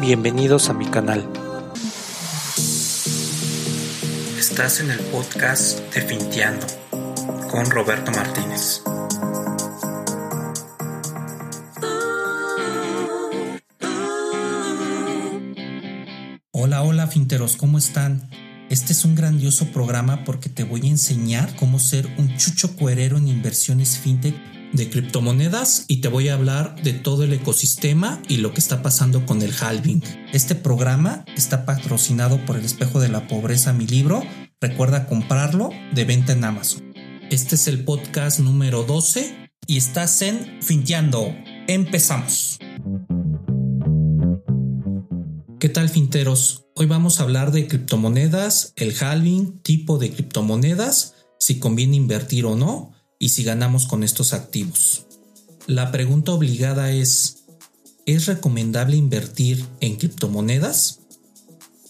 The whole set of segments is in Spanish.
Bienvenidos a mi canal. Estás en el podcast de Finteando con Roberto Martínez. Hola, hola finteros, ¿cómo están? Este es un grandioso programa porque te voy a enseñar cómo ser un chucho cuerero en inversiones fintech de criptomonedas y te voy a hablar de todo el ecosistema y lo que está pasando con el halving. Este programa está patrocinado por el espejo de la pobreza, mi libro. Recuerda comprarlo de venta en Amazon. Este es el podcast número 12 y estás en Finteando. Empezamos. ¿Qué tal finteros? Hoy vamos a hablar de criptomonedas, el halving, tipo de criptomonedas, si conviene invertir o no y si ganamos con estos activos. La pregunta obligada es, ¿es recomendable invertir en criptomonedas?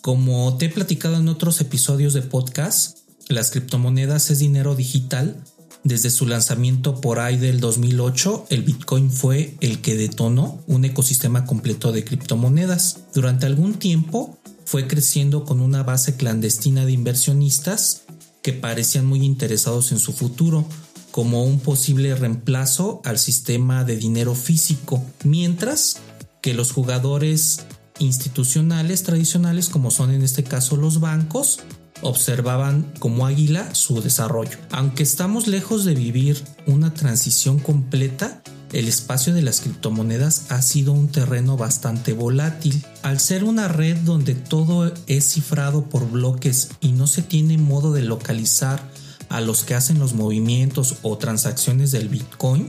Como te he platicado en otros episodios de podcast, las criptomonedas es dinero digital. Desde su lanzamiento por ahí del 2008, el Bitcoin fue el que detonó un ecosistema completo de criptomonedas. Durante algún tiempo fue creciendo con una base clandestina de inversionistas que parecían muy interesados en su futuro, como un posible reemplazo al sistema de dinero físico, mientras que los jugadores institucionales tradicionales, como son en este caso los bancos, observaban como águila su desarrollo. Aunque estamos lejos de vivir una transición completa, el espacio de las criptomonedas ha sido un terreno bastante volátil. Al ser una red donde todo es cifrado por bloques y no se tiene modo de localizar a los que hacen los movimientos o transacciones del Bitcoin,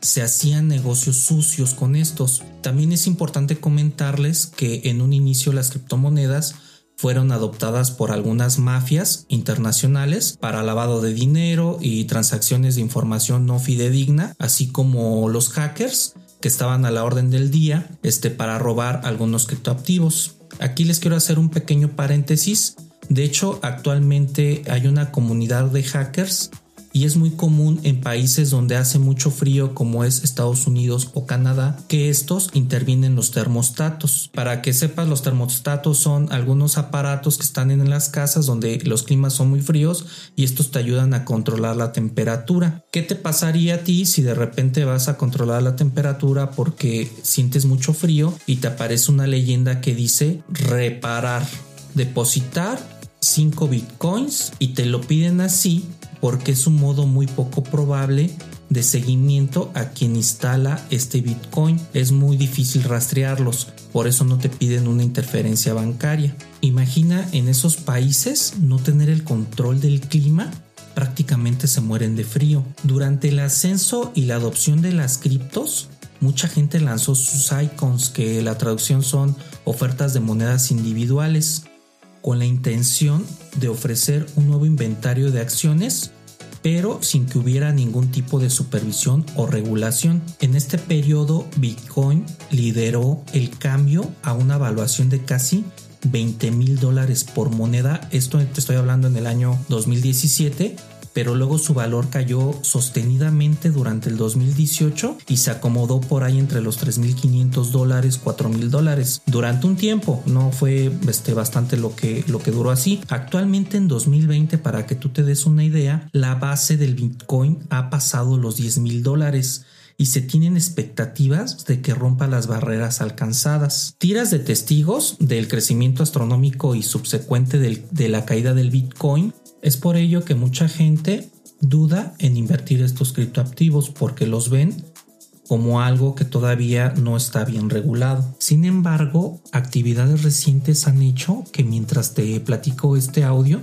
se hacían negocios sucios con estos. También es importante comentarles que en un inicio las criptomonedas fueron adoptadas por algunas mafias internacionales para lavado de dinero y transacciones de información no fidedigna, así como los hackers que estaban a la orden del día este, para robar algunos criptoactivos. Aquí les quiero hacer un pequeño paréntesis de hecho, actualmente hay una comunidad de hackers y es muy común en países donde hace mucho frío como es Estados Unidos o Canadá que estos intervienen los termostatos. Para que sepas, los termostatos son algunos aparatos que están en las casas donde los climas son muy fríos y estos te ayudan a controlar la temperatura. ¿Qué te pasaría a ti si de repente vas a controlar la temperatura porque sientes mucho frío y te aparece una leyenda que dice reparar? depositar 5 bitcoins y te lo piden así porque es un modo muy poco probable de seguimiento a quien instala este bitcoin. Es muy difícil rastrearlos, por eso no te piden una interferencia bancaria. Imagina en esos países no tener el control del clima prácticamente se mueren de frío. Durante el ascenso y la adopción de las criptos, mucha gente lanzó sus icons, que la traducción son ofertas de monedas individuales con la intención de ofrecer un nuevo inventario de acciones pero sin que hubiera ningún tipo de supervisión o regulación. En este periodo, Bitcoin lideró el cambio a una evaluación de casi 20 mil dólares por moneda. Esto te estoy hablando en el año 2017 pero luego su valor cayó sostenidamente durante el 2018 y se acomodó por ahí entre los 3.500 dólares, 4.000 dólares durante un tiempo. No fue este, bastante lo que, lo que duró así. Actualmente en 2020, para que tú te des una idea, la base del Bitcoin ha pasado los 10.000 dólares y se tienen expectativas de que rompa las barreras alcanzadas. Tiras de testigos del crecimiento astronómico y subsecuente de la caída del Bitcoin es por ello que mucha gente duda en invertir estos criptoactivos porque los ven como algo que todavía no está bien regulado. Sin embargo, actividades recientes han hecho que mientras te platico este audio,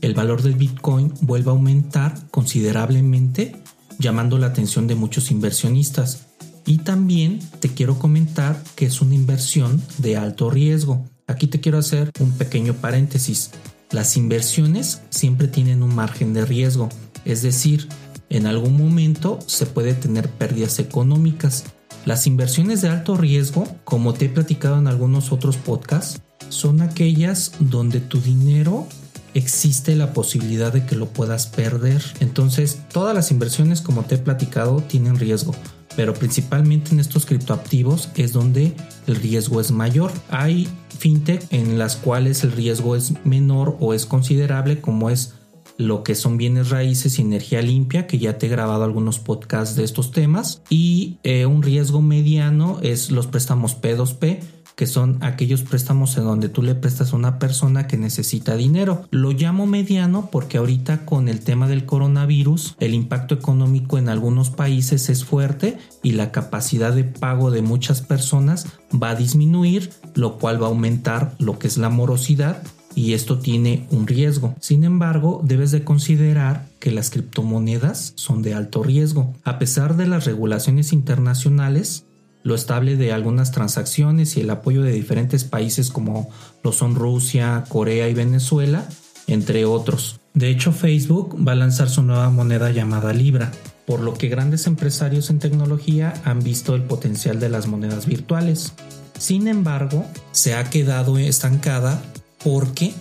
el valor del Bitcoin vuelva a aumentar considerablemente, llamando la atención de muchos inversionistas. Y también te quiero comentar que es una inversión de alto riesgo. Aquí te quiero hacer un pequeño paréntesis. Las inversiones siempre tienen un margen de riesgo, es decir, en algún momento se puede tener pérdidas económicas. Las inversiones de alto riesgo, como te he platicado en algunos otros podcasts, son aquellas donde tu dinero existe la posibilidad de que lo puedas perder. Entonces, todas las inversiones, como te he platicado, tienen riesgo. Pero principalmente en estos criptoactivos es donde el riesgo es mayor. Hay fintech en las cuales el riesgo es menor o es considerable como es lo que son bienes raíces y energía limpia, que ya te he grabado algunos podcasts de estos temas, y eh, un riesgo mediano es los préstamos P2P, que son aquellos préstamos en donde tú le prestas a una persona que necesita dinero. Lo llamo mediano porque ahorita con el tema del coronavirus el impacto económico en algunos países es fuerte y la capacidad de pago de muchas personas va a disminuir, lo cual va a aumentar lo que es la morosidad y esto tiene un riesgo. Sin embargo, debes de considerar que las criptomonedas son de alto riesgo. A pesar de las regulaciones internacionales, lo estable de algunas transacciones y el apoyo de diferentes países como lo son Rusia, Corea y Venezuela, entre otros. De hecho, Facebook va a lanzar su nueva moneda llamada Libra, por lo que grandes empresarios en tecnología han visto el potencial de las monedas virtuales. Sin embargo, se ha quedado estancada porque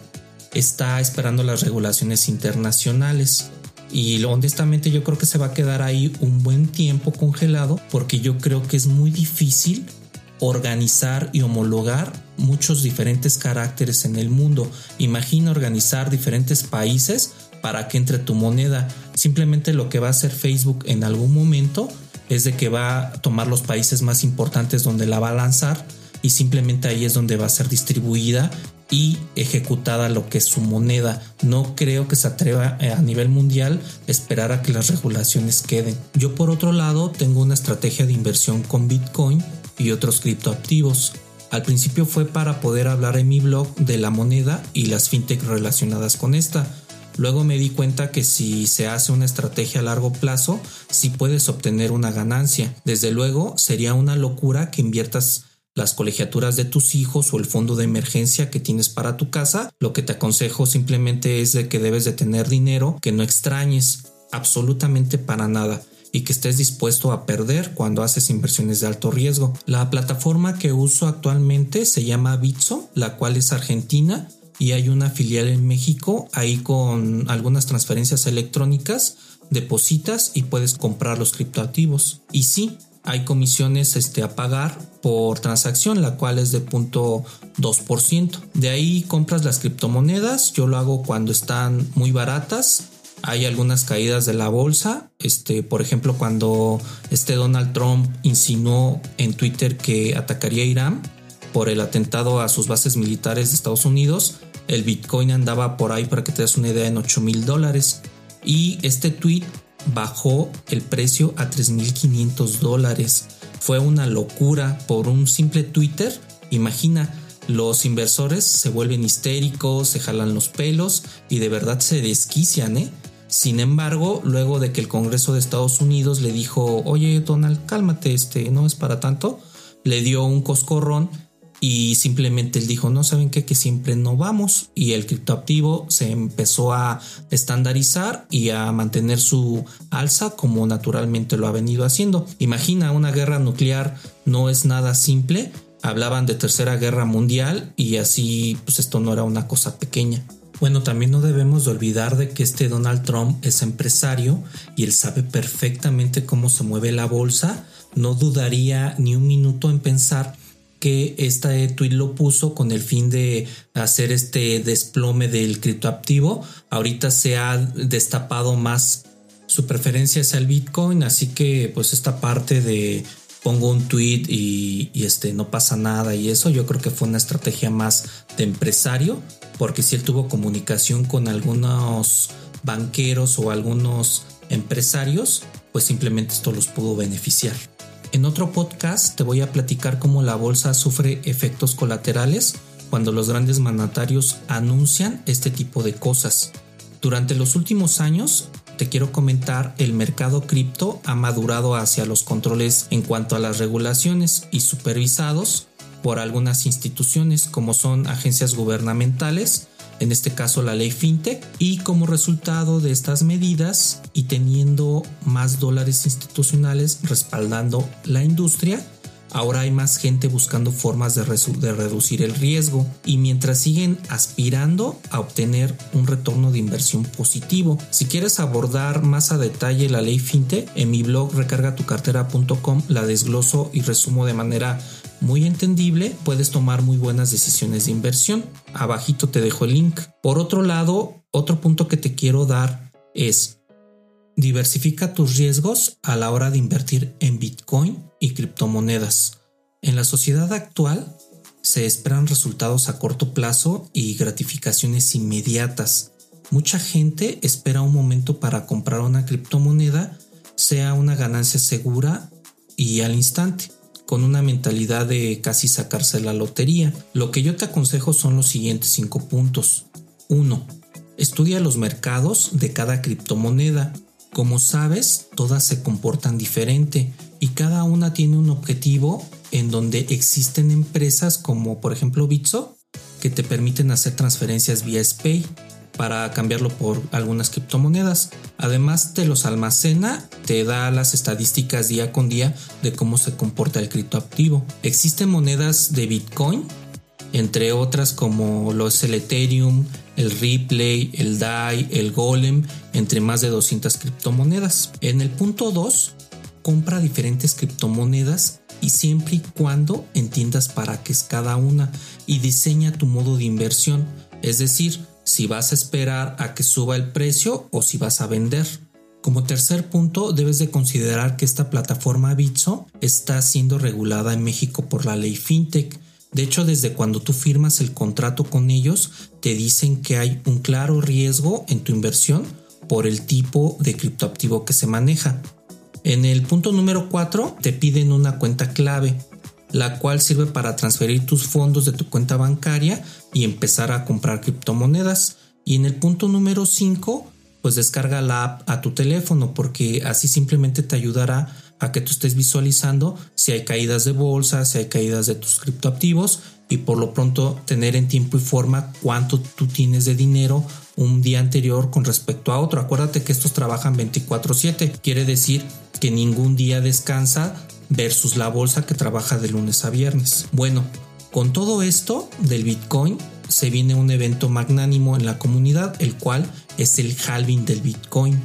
está esperando las regulaciones internacionales. Y honestamente yo creo que se va a quedar ahí un buen tiempo congelado porque yo creo que es muy difícil organizar y homologar muchos diferentes caracteres en el mundo. Imagina organizar diferentes países para que entre tu moneda. Simplemente lo que va a hacer Facebook en algún momento es de que va a tomar los países más importantes donde la va a lanzar y simplemente ahí es donde va a ser distribuida y ejecutada lo que es su moneda. No creo que se atreva eh, a nivel mundial esperar a que las regulaciones queden. Yo por otro lado tengo una estrategia de inversión con Bitcoin y otros criptoactivos. Al principio fue para poder hablar en mi blog de la moneda y las fintech relacionadas con esta. Luego me di cuenta que si se hace una estrategia a largo plazo, sí puedes obtener una ganancia. Desde luego sería una locura que inviertas las colegiaturas de tus hijos o el fondo de emergencia que tienes para tu casa, lo que te aconsejo simplemente es de que debes de tener dinero que no extrañes absolutamente para nada y que estés dispuesto a perder cuando haces inversiones de alto riesgo. La plataforma que uso actualmente se llama Bitso, la cual es argentina y hay una filial en México ahí con algunas transferencias electrónicas, depositas y puedes comprar los criptoactivos. Y sí, hay comisiones este, a pagar por transacción, la cual es de 0.2%. De ahí compras las criptomonedas, yo lo hago cuando están muy baratas. Hay algunas caídas de la bolsa, este, por ejemplo, cuando este Donald Trump insinuó en Twitter que atacaría a Irán por el atentado a sus bases militares de Estados Unidos, el Bitcoin andaba por ahí para que te des una idea en 8 mil dólares. Y este tweet bajó el precio a 3.500 dólares. Fue una locura por un simple Twitter. Imagina, los inversores se vuelven histéricos, se jalan los pelos y de verdad se desquician, ¿eh? Sin embargo, luego de que el Congreso de Estados Unidos le dijo, oye Donald, cálmate, este no es para tanto, le dio un coscorrón y simplemente él dijo, no saben qué, que siempre no vamos y el criptoactivo se empezó a estandarizar y a mantener su alza como naturalmente lo ha venido haciendo. Imagina una guerra nuclear no es nada simple, hablaban de tercera guerra mundial y así pues esto no era una cosa pequeña. Bueno, también no debemos de olvidar de que este Donald Trump es empresario y él sabe perfectamente cómo se mueve la bolsa. No dudaría ni un minuto en pensar que este tweet lo puso con el fin de hacer este desplome del criptoactivo. Ahorita se ha destapado más su preferencia hacia el Bitcoin, así que pues esta parte de pongo un tweet y, y, este no pasa nada y eso yo creo que fue una estrategia más de empresario porque si él tuvo comunicación con algunos banqueros o algunos empresarios pues simplemente esto los pudo beneficiar. En otro podcast te voy a platicar cómo la bolsa sufre efectos colaterales cuando los grandes mandatarios anuncian este tipo de cosas. Durante los últimos años, te quiero comentar, el mercado cripto ha madurado hacia los controles en cuanto a las regulaciones y supervisados por algunas instituciones como son agencias gubernamentales, en este caso la ley FinTech, y como resultado de estas medidas y teniendo más dólares institucionales respaldando la industria, ahora hay más gente buscando formas de, reducir el riesgo y mientras siguen aspirando a obtener un retorno de inversión positivo. Si quieres abordar más a detalle la ley FinTech, en mi blog recargatucartera.com la desgloso y resumo de manera muy entendible, puedes tomar muy buenas decisiones de inversión. Abajito te dejo el link. Por otro lado, otro punto que te quiero dar es diversifica tus riesgos a la hora de invertir en Bitcoin y criptomonedas. En la sociedad actual se esperan resultados a corto plazo y gratificaciones inmediatas. Mucha gente espera un momento para comprar una criptomoneda, sea una ganancia segura y al instante, con una mentalidad de casi sacarse la lotería. Lo que yo te aconsejo son los siguientes cinco puntos. 1. Estudia los mercados de cada criptomoneda. Como sabes, todas se comportan diferente y cada una tiene un objetivo en donde existen empresas como por ejemplo Bitso que te permiten hacer transferencias vía SPAY para cambiarlo por algunas criptomonedas. Además te los almacena, te da las estadísticas día con día de cómo se comporta el criptoactivo. Existen monedas de Bitcoin, entre otras como lo es el Ethereum, el Replay, el DAI, el Golem, entre más de 200 criptomonedas. En el punto 2 compra diferentes criptomonedas y siempre y cuando entiendas para qué es cada una y diseña tu modo de inversión, es decir, si vas a esperar a que suba el precio o si vas a vender. Como tercer punto, debes de considerar que esta plataforma Bitso está siendo regulada en México por la ley FinTech. De hecho, desde cuando tú firmas el contrato con ellos, te dicen que hay un claro riesgo en tu inversión por el tipo de criptoactivo que se maneja. En el punto número 4 te piden una cuenta clave, la cual sirve para transferir tus fondos de tu cuenta bancaria y empezar a comprar criptomonedas. Y en el punto número 5, pues descarga la app a tu teléfono porque así simplemente te ayudará a que tú estés visualizando si hay caídas de bolsa, si hay caídas de tus criptoactivos y por lo pronto tener en tiempo y forma cuánto tú tienes de dinero un día anterior con respecto a otro. Acuérdate que estos trabajan 24/7, quiere decir que ningún día descansa versus la bolsa que trabaja de lunes a viernes. Bueno, con todo esto del Bitcoin se viene un evento magnánimo en la comunidad, el cual es el halving del Bitcoin.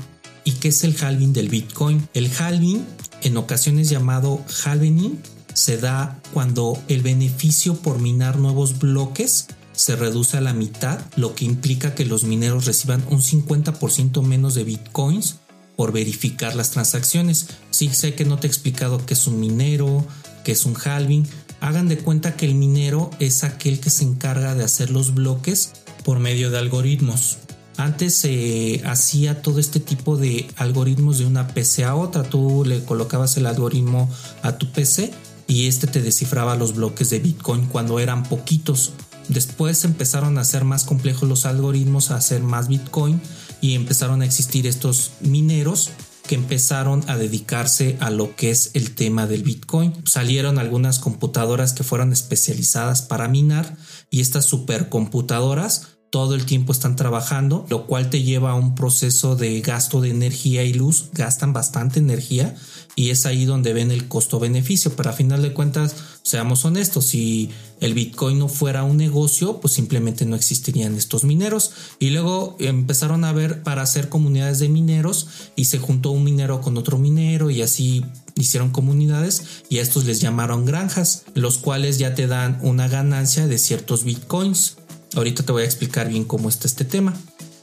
¿Y qué es el halving del Bitcoin? El halving, en ocasiones llamado halvening, se da cuando el beneficio por minar nuevos bloques se reduce a la mitad, lo que implica que los mineros reciban un 50% menos de bitcoins por verificar las transacciones. Sí sé que no te he explicado qué es un minero, qué es un halving. Hagan de cuenta que el minero es aquel que se encarga de hacer los bloques por medio de algoritmos. Antes se hacía todo este tipo de algoritmos de una PC a otra. Tú le colocabas el algoritmo a tu PC y este te descifraba los bloques de Bitcoin cuando eran poquitos. Después empezaron a ser más complejos los algoritmos, a hacer más Bitcoin y empezaron a existir estos mineros que empezaron a dedicarse a lo que es el tema del Bitcoin. Salieron algunas computadoras que fueron especializadas para minar y estas supercomputadoras todo el tiempo están trabajando, lo cual te lleva a un proceso de gasto de energía y luz, gastan bastante energía y es ahí donde ven el costo-beneficio, pero a final de cuentas, seamos honestos, si el Bitcoin no fuera un negocio, pues simplemente no existirían estos mineros y luego empezaron a ver para hacer comunidades de mineros y se juntó un minero con otro minero y así hicieron comunidades y a estos les llamaron granjas, los cuales ya te dan una ganancia de ciertos bitcoins. Ahorita te voy a explicar bien cómo está este tema.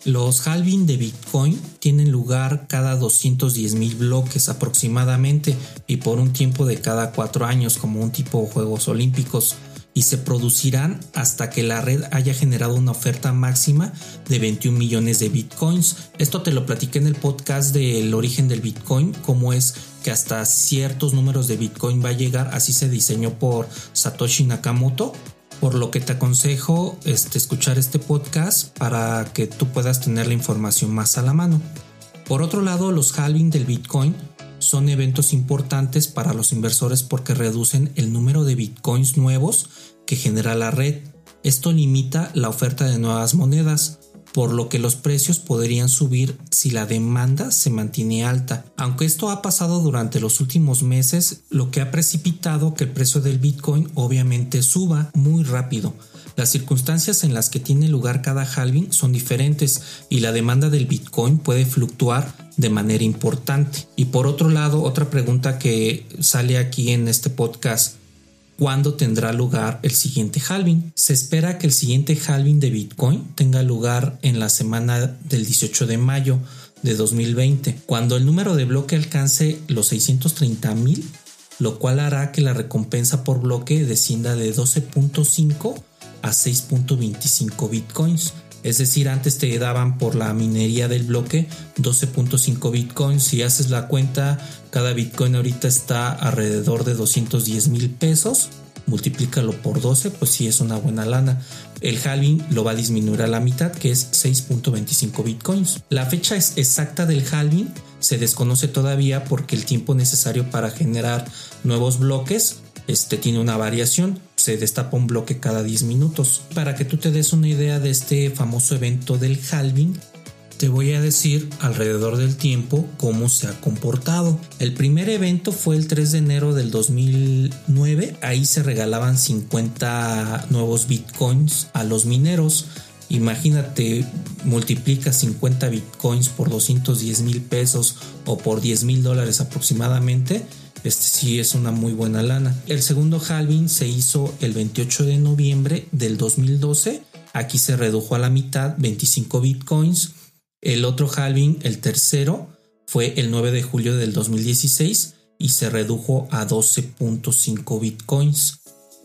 Los halving de Bitcoin tienen lugar cada 210 mil bloques aproximadamente y por un tiempo de cada cuatro años como un tipo de Juegos Olímpicos y se producirán hasta que la red haya generado una oferta máxima de 21 millones de bitcoins. Esto te lo platiqué en el podcast del origen del bitcoin, cómo es que hasta ciertos números de bitcoin va a llegar, así se diseñó por Satoshi Nakamoto por lo que te aconsejo este, escuchar este podcast para que tú puedas tener la información más a la mano. Por otro lado, los halving del Bitcoin son eventos importantes para los inversores porque reducen el número de Bitcoins nuevos que genera la red. Esto limita la oferta de nuevas monedas. Por lo que los precios podrían subir si la demanda se mantiene alta. Aunque esto ha pasado durante los últimos meses, lo que ha precipitado que el precio del Bitcoin obviamente suba muy rápido. Las circunstancias en las que tiene lugar cada halving son diferentes y la demanda del Bitcoin puede fluctuar de manera importante. Y por otro lado, otra pregunta que sale aquí en este podcast cuándo tendrá lugar el siguiente halving. Se espera que el siguiente halving de Bitcoin tenga lugar en la semana del 18 de mayo de 2020, cuando el número de bloque alcance los 630 mil, lo cual hará que la recompensa por bloque descienda de 12.5 a 6.25 bitcoins. Es decir, antes te daban por la minería del bloque 12.5 bitcoins. Si haces la cuenta, cada bitcoin ahorita está alrededor de 210 mil pesos. Multiplícalo por 12, pues sí es una buena lana. El halving lo va a disminuir a la mitad, que es 6.25 bitcoins. La fecha exacta del halving se desconoce todavía porque el tiempo necesario para generar nuevos bloques este tiene una variación, se destapa un bloque cada 10 minutos. Para que tú te des una idea de este famoso evento del halving, te voy a decir alrededor del tiempo cómo se ha comportado. El primer evento fue el 3 de enero del 2009, ahí se regalaban 50 nuevos bitcoins a los mineros. Imagínate, multiplica 50 bitcoins por 210 mil pesos o por 10 mil dólares aproximadamente este sí es una muy buena lana. El segundo halving se hizo el 28 de noviembre del 2012. Aquí se redujo a la mitad, 25 bitcoins. El otro halving, el tercero, fue el 9 de julio del 2016 y se redujo a 12.5 bitcoins.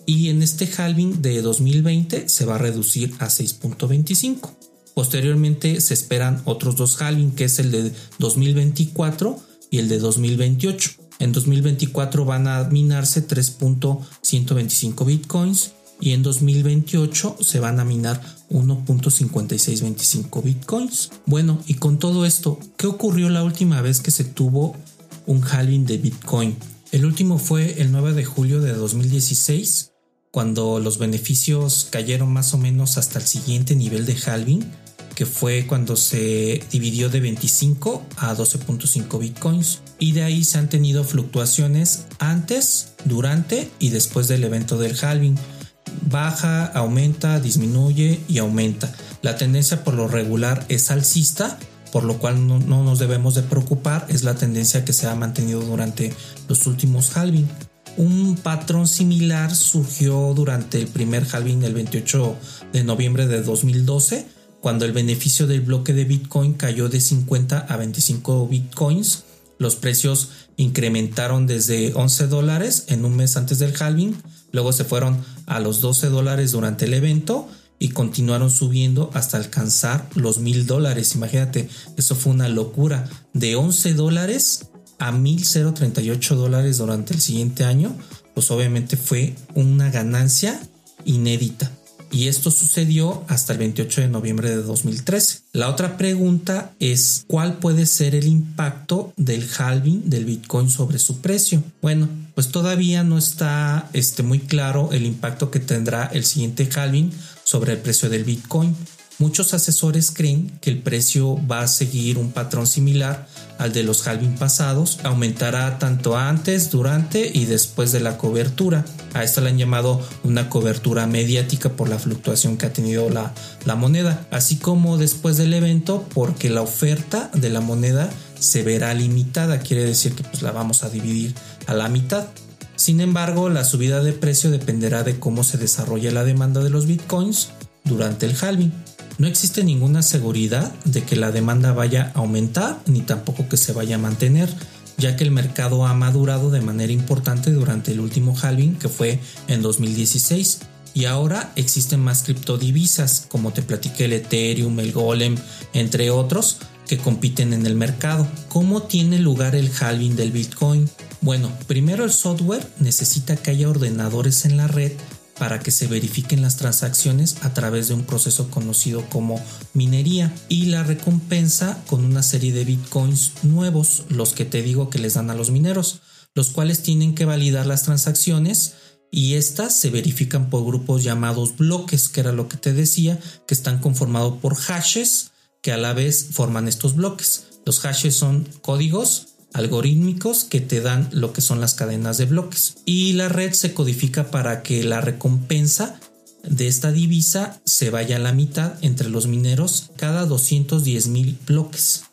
Y en este halving de 2020 se va a reducir a 6.25. Posteriormente se esperan otros dos halving, que es el de 2024 y el de 2028. En 2024 van a minarse 3.125 bitcoins y en 2028 se van a minar 1.5625 bitcoins. Bueno, y con todo esto, ¿qué ocurrió la última vez que se tuvo un halving de bitcoin? El último fue el 9 de julio de 2016, cuando los beneficios cayeron más o menos hasta el siguiente nivel de halving que fue cuando se dividió de 25 a 12.5 bitcoins y de ahí se han tenido fluctuaciones antes, durante y después del evento del halving. Baja, aumenta, disminuye y aumenta. La tendencia por lo regular es alcista, por lo cual no, nos debemos de preocupar, es la tendencia que se ha mantenido durante los últimos halving. Un patrón similar surgió durante el primer halving el 28 de noviembre de 2012 cuando el beneficio del bloque de Bitcoin cayó de 50 a 25 Bitcoins, los precios incrementaron desde 11 dólares en un mes antes del halving, luego se fueron a los 12 dólares durante el evento y continuaron subiendo hasta alcanzar los mil dólares. Imagínate, eso fue una locura. De 11 dólares a 1038 dólares durante el siguiente año, pues obviamente fue una ganancia inédita y esto sucedió hasta el 28 de noviembre de 2013. La otra pregunta es cuál puede ser el impacto del halving del Bitcoin sobre su precio. Bueno, pues todavía no está este, muy claro el impacto que tendrá el siguiente halving sobre el precio del Bitcoin. Muchos asesores creen que el precio va a seguir un patrón similar al de los halving pasados, aumentará tanto antes, durante y después de la cobertura. A esto le han llamado una cobertura mediática por la fluctuación que ha tenido la, la moneda, así como después del evento porque la oferta de la moneda se verá limitada, quiere decir que pues la vamos a dividir a la mitad. Sin embargo, la subida de precio dependerá de cómo se desarrolle la demanda de los bitcoins durante el halving. No existe ninguna seguridad de que la demanda vaya a aumentar ni tampoco que se vaya a mantener, ya que el mercado ha madurado de manera importante durante el último halving que fue en 2016 y ahora existen más criptodivisas como te platiqué el Ethereum, el Golem, entre otros que compiten en el mercado. ¿Cómo tiene lugar el halving del Bitcoin? Bueno, primero el software necesita que haya ordenadores en la red para que se verifiquen las transacciones a través de un proceso conocido como minería y la recompensa con una serie de bitcoins nuevos, los que te digo que les dan a los mineros, los cuales tienen que validar las transacciones y estas se verifican por grupos llamados bloques, que era lo que te decía, que están conformados por hashes que a la vez forman estos bloques. Los hashes son códigos algorítmicos que te dan lo que son las cadenas de bloques. Y la red se codifica para que la recompensa de esta divisa se vaya a la mitad entre los mineros cada 210 mil bloques.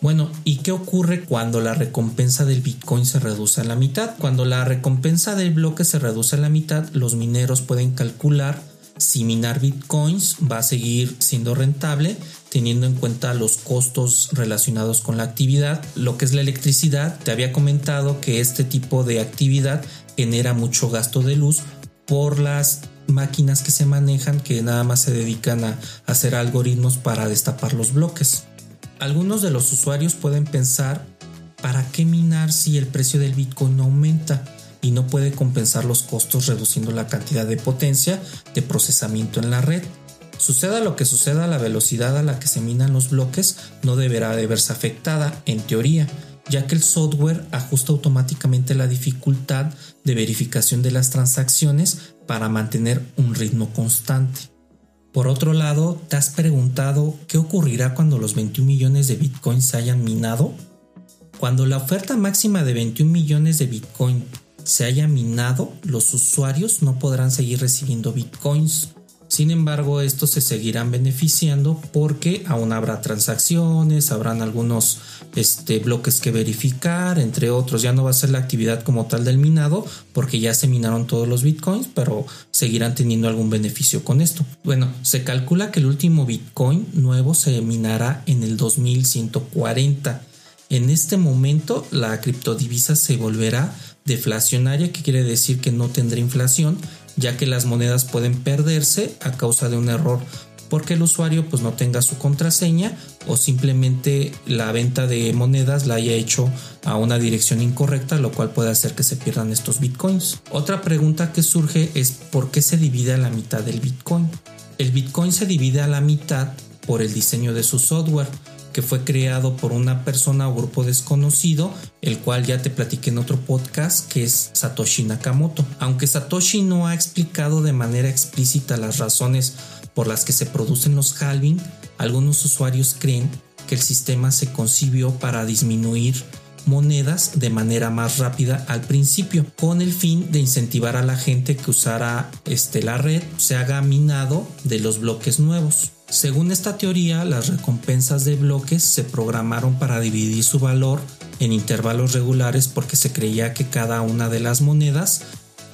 Bueno, ¿y qué ocurre cuando la recompensa del Bitcoin se reduce a la mitad? Cuando la recompensa del bloque se reduce a la mitad, los mineros pueden calcular si minar Bitcoins va a seguir siendo rentable teniendo en cuenta los costos relacionados con la actividad. Lo que es la electricidad, te había comentado que este tipo de actividad genera mucho gasto de luz por las máquinas que se manejan que nada más se dedican a hacer algoritmos para destapar los bloques. Algunos de los usuarios pueden pensar, ¿para qué minar si el precio del Bitcoin aumenta y no puede compensar los costos reduciendo la cantidad de potencia de procesamiento en la red? Suceda lo que suceda, la velocidad a la que se minan los bloques no deberá de verse afectada, en teoría, ya que el software ajusta automáticamente la dificultad de verificación de las transacciones para mantener un ritmo constante. Por otro lado, ¿te has preguntado qué ocurrirá cuando los 21 millones de bitcoins se hayan minado? Cuando la oferta máxima de 21 millones de bitcoin se haya minado, los usuarios no podrán seguir recibiendo bitcoins. Sin embargo, estos se seguirán beneficiando porque aún habrá transacciones, habrán algunos este, bloques que verificar, entre otros. Ya no va a ser la actividad como tal del minado porque ya se minaron todos los bitcoins, pero seguirán teniendo algún beneficio con esto. Bueno, se calcula que el último bitcoin nuevo se minará en el 2140. En este momento la criptodivisa se volverá deflacionaria, que quiere decir que no tendrá inflación, ya que las monedas pueden perderse a causa de un error porque el usuario pues no tenga su contraseña o simplemente la venta de monedas la haya hecho a una dirección incorrecta, lo cual puede hacer que se pierdan estos bitcoins. Otra pregunta que surge es ¿por qué se divide a la mitad del bitcoin? El bitcoin se divide a la mitad por el diseño de su software que fue creado por una persona o grupo desconocido, el cual ya te platiqué en otro podcast, que es Satoshi Nakamoto. Aunque Satoshi no ha explicado de manera explícita las razones por las que se producen los halving, algunos usuarios creen que el sistema se concibió para disminuir monedas de manera más rápida al principio, con el fin de incentivar a la gente que usara este, la red se haga minado de los bloques nuevos. Según esta teoría, las recompensas de bloques se programaron para dividir su valor en intervalos regulares porque se creía que cada una de las monedas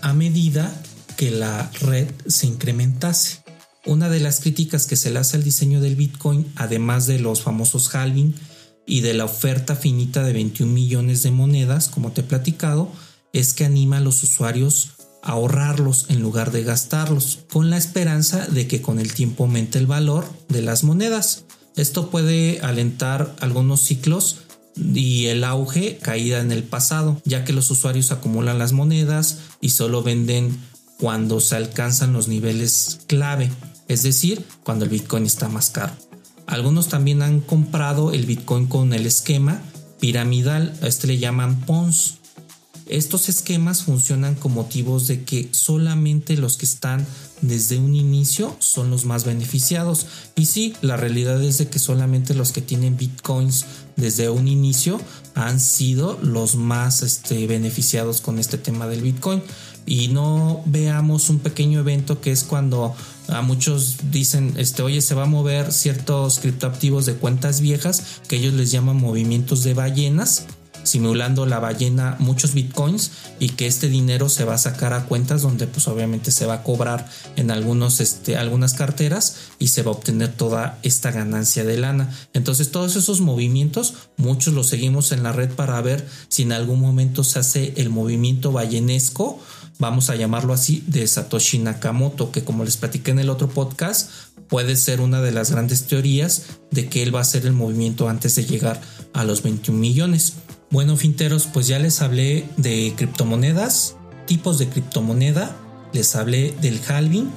a medida que la red se incrementase. Una de las críticas que se le hace al diseño del Bitcoin, además de los famosos halving y de la oferta finita de 21 millones de monedas, como te he platicado, es que anima a los usuarios ahorrarlos en lugar de gastarlos, con la esperanza de que con el tiempo aumente el valor de las monedas. Esto puede alentar algunos ciclos y el auge caída en el pasado, ya que los usuarios acumulan las monedas y solo venden cuando se alcanzan los niveles clave, es decir, cuando el Bitcoin está más caro. Algunos también han comprado el Bitcoin con el esquema piramidal, a este le llaman PONS, estos esquemas funcionan con motivos de que solamente los que están desde un inicio son los más beneficiados. Y sí, la realidad es de que solamente los que tienen bitcoins desde un inicio han sido los más este, beneficiados con este tema del bitcoin. Y no veamos un pequeño evento que es cuando a muchos dicen, este, oye, se va a mover ciertos criptoactivos de cuentas viejas que ellos les llaman movimientos de ballenas simulando la ballena muchos bitcoins y que este dinero se va a sacar a cuentas donde pues obviamente se va a cobrar en algunos este algunas carteras y se va a obtener toda esta ganancia de lana. Entonces todos esos movimientos muchos los seguimos en la red para ver si en algún momento se hace el movimiento ballenesco vamos a llamarlo así, de Satoshi Nakamoto, que como les platiqué en el otro podcast, puede ser una de las grandes teorías de que él va a hacer el movimiento antes de llegar a los 21 millones. Bueno, finteros, pues ya les hablé de criptomonedas, tipos de criptomoneda, les hablé del halving,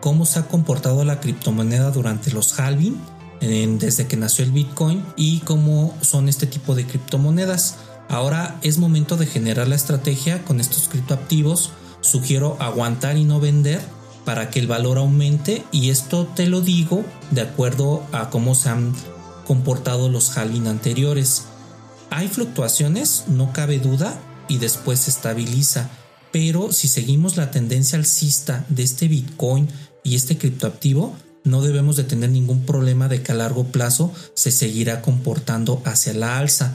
cómo se ha comportado la criptomoneda durante los halving, desde que nació el Bitcoin y cómo son este tipo de criptomonedas. Ahora es momento de generar la estrategia con estos criptoactivos sugiero aguantar y no vender para que el valor aumente y esto te lo digo de acuerdo a cómo se han comportado los halving anteriores. Hay fluctuaciones, no cabe duda, y después se estabiliza, pero si seguimos la tendencia alcista de este Bitcoin y este criptoactivo, no debemos de tener ningún problema de que a largo plazo se seguirá comportando hacia la alza.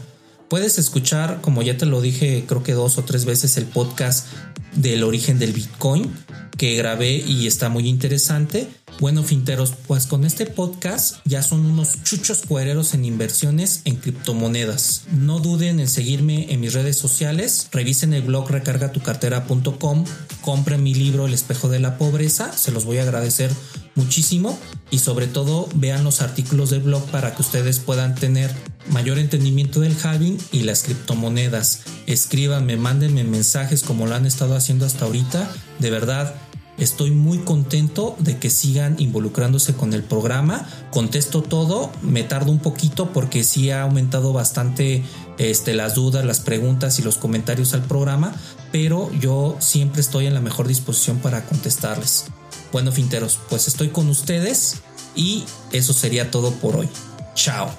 Puedes escuchar, como ya te lo dije, creo que dos o tres veces el podcast del origen del Bitcoin que grabé y está muy interesante. Bueno, finteros, pues con este podcast ya son unos chuchos cuereros en inversiones en criptomonedas. No duden en seguirme en mis redes sociales, revisen el blog recargatucartera.com, compren mi libro El espejo de la pobreza, se los voy a agradecer muchísimo y sobre todo vean los artículos del blog para que ustedes puedan tener mayor entendimiento del halving y las criptomonedas. Escríbanme, mándenme mensajes como lo han estado haciendo hasta ahorita. De verdad, estoy muy contento de que sigan involucrándose con el programa. Contesto todo, me tardo un poquito porque sí ha aumentado bastante este, las dudas, las preguntas y los comentarios al programa, pero yo siempre estoy en la mejor disposición para contestarles. Bueno, finteros, pues estoy con ustedes y eso sería todo por hoy. Chao.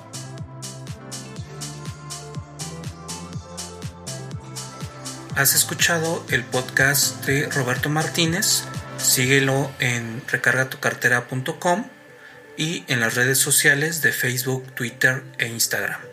Has escuchado el podcast de Roberto Martínez. Síguelo en recargatucartera.com y en las redes sociales de Facebook, Twitter e Instagram.